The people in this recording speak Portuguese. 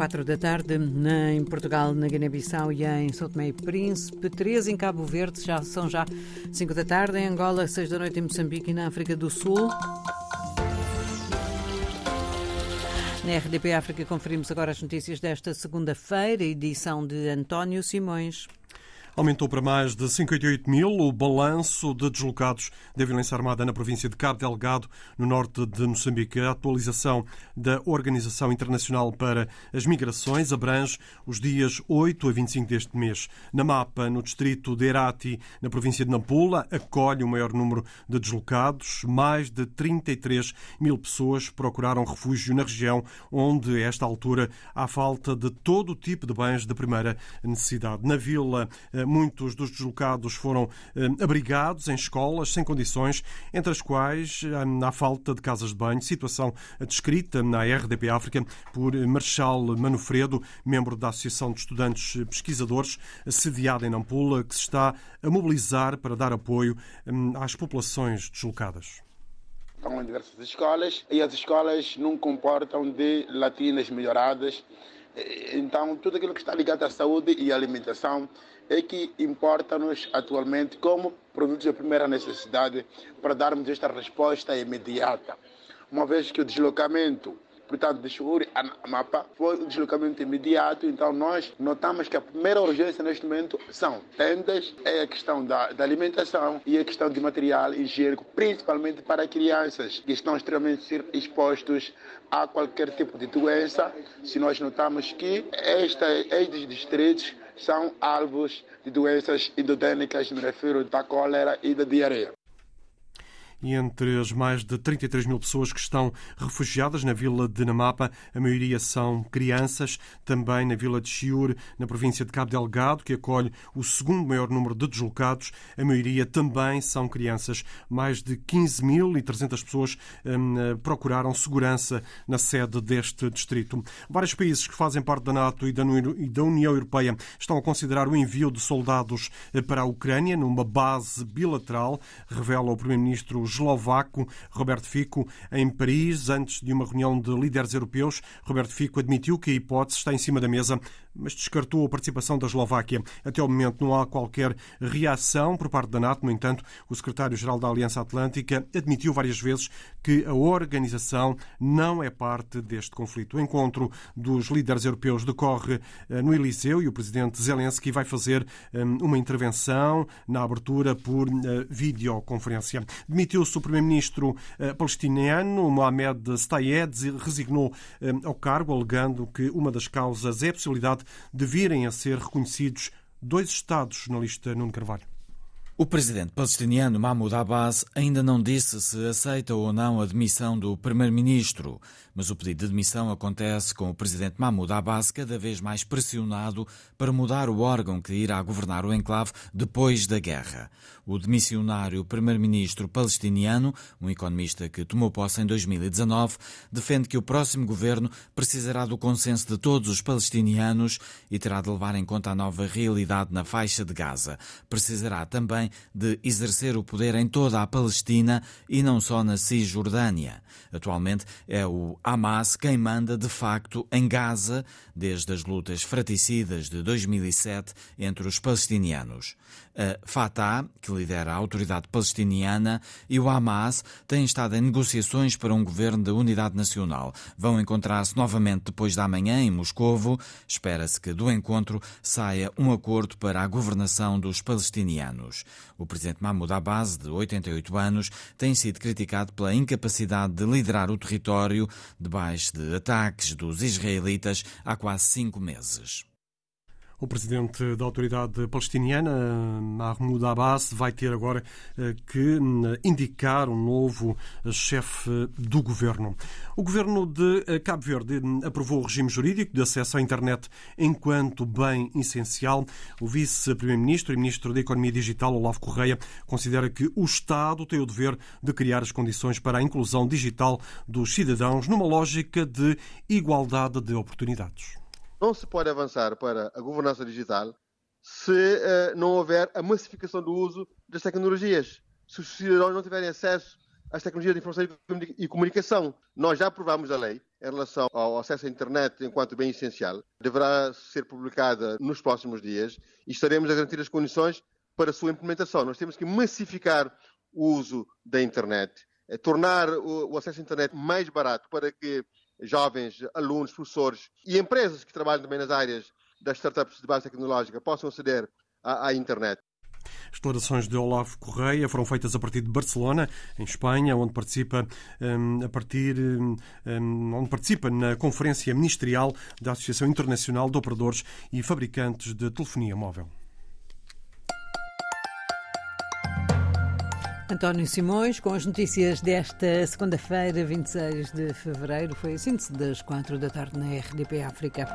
quatro da tarde, em Portugal, na Guiné-Bissau e em São Tomé e Príncipe. Três em Cabo Verde, já são já cinco da tarde. Em Angola, seis da noite em Moçambique e na África do Sul. Na RDP África conferimos agora as notícias desta segunda-feira, edição de António Simões. Aumentou para mais de 58 mil o balanço de deslocados da violência armada na província de Cabo Delgado, no norte de Moçambique. A atualização da Organização Internacional para as Migrações abrange os dias 8 a 25 deste mês. Na mapa, no distrito de Herati, na província de Nampula, acolhe o maior número de deslocados. Mais de 33 mil pessoas procuraram refúgio na região, onde, a esta altura, há falta de todo o tipo de bens de primeira necessidade. Na vila, muitos dos deslocados foram eh, abrigados em escolas sem condições, entre as quais eh, há falta de casas de banho, situação descrita na RDP África por Marchal Manufredo, membro da Associação de Estudantes Pesquisadores, sediada em Nampula, que se está a mobilizar para dar apoio às populações deslocadas. Estão em diversas escolas e as escolas não comportam de latinas melhoradas. Então, tudo aquilo que está ligado à saúde e alimentação é que importa-nos atualmente como produtos de primeira necessidade para darmos esta resposta imediata. Uma vez que o deslocamento portanto, de Churi a Mapa, foi um deslocamento imediato. Então, nós notamos que a primeira urgência neste momento são tendas, é a questão da, da alimentação e a questão de material higiênico, principalmente para crianças que estão extremamente expostos a qualquer tipo de doença. Se nós notamos que esta, estes distritos são alvos de doenças endodênicas, me refiro da cólera e da diarreia entre as mais de 33 mil pessoas que estão refugiadas na vila de Namapa, a maioria são crianças. Também na vila de Chiur, na província de Cabo Delgado, que acolhe o segundo maior número de deslocados, a maioria também são crianças. Mais de 15.300 pessoas hum, procuraram segurança na sede deste distrito. Vários países que fazem parte da NATO e da União Europeia estão a considerar o envio de soldados eh, para a Ucrânia numa base bilateral, revela o primeiro-ministro eslovaco Roberto Fico em Paris, antes de uma reunião de líderes europeus. Roberto Fico admitiu que a hipótese está em cima da mesa mas descartou a participação da Eslováquia. Até o momento não há qualquer reação por parte da NATO. No entanto, o secretário-geral da Aliança Atlântica admitiu várias vezes que a organização não é parte deste conflito. O encontro dos líderes europeus decorre eh, no Eliseu e o presidente Zelensky vai fazer eh, uma intervenção na abertura por eh, videoconferência. Demitiu-se o primeiro-ministro palestiniano, Mohamed Stayed, resignou ao cargo, alegando que uma das causas é a possibilidade de virem a ser reconhecidos dois Estados na lista Nuno Carvalho. O presidente palestiniano Mahmoud Abbas ainda não disse se aceita ou não a demissão do primeiro-ministro, mas o pedido de demissão acontece com o presidente Mahmoud Abbas cada vez mais pressionado para mudar o órgão que irá governar o enclave depois da guerra. O demissionário primeiro-ministro palestiniano, um economista que tomou posse em 2019, defende que o próximo governo precisará do consenso de todos os palestinianos e terá de levar em conta a nova realidade na faixa de Gaza. Precisará também de exercer o poder em toda a Palestina e não só na Cisjordânia. Atualmente é o Hamas quem manda de facto em Gaza desde as lutas fraticidas de 2007 entre os palestinianos. A Fatah, que lidera a autoridade palestiniana, e o Hamas têm estado em negociações para um governo de unidade nacional. Vão encontrar-se novamente depois da manhã em Moscovo. Espera-se que do encontro saia um acordo para a governação dos palestinianos. O presidente Mahmoud Abbas, de 88 anos, tem sido criticado pela incapacidade de liderar o território debaixo de ataques dos israelitas há quase cinco meses. O presidente da autoridade palestiniana, Mahmoud Abbas, vai ter agora eh, que hum, indicar um novo eh, chefe do governo. O governo de eh, Cabo Verde hum, aprovou o regime jurídico de acesso à internet enquanto bem essencial. O vice-primeiro-ministro e ministro da Economia Digital, Olavo Correia, considera que o Estado tem o dever de criar as condições para a inclusão digital dos cidadãos numa lógica de igualdade de oportunidades. Não se pode avançar para a governança digital se uh, não houver a massificação do uso das tecnologias. Se os cidadãos não tiverem acesso às tecnologias de informação e comunicação. Nós já aprovamos a lei em relação ao acesso à internet enquanto bem essencial deverá ser publicada nos próximos dias e estaremos a garantir as condições para a sua implementação. Nós temos que massificar o uso da internet, eh, tornar o acesso à internet mais barato para que jovens, alunos, professores e empresas que trabalham também nas áreas das startups de base tecnológica possam aceder à, à internet. As declarações de Olavo Correia foram feitas a partir de Barcelona, em Espanha, onde participa um, a partir um, onde participa na conferência ministerial da Associação Internacional de Operadores e Fabricantes de Telefonia Móvel. António Simões, com as notícias desta segunda-feira, 26 de fevereiro, foi a síntese das quatro da tarde na RDP África.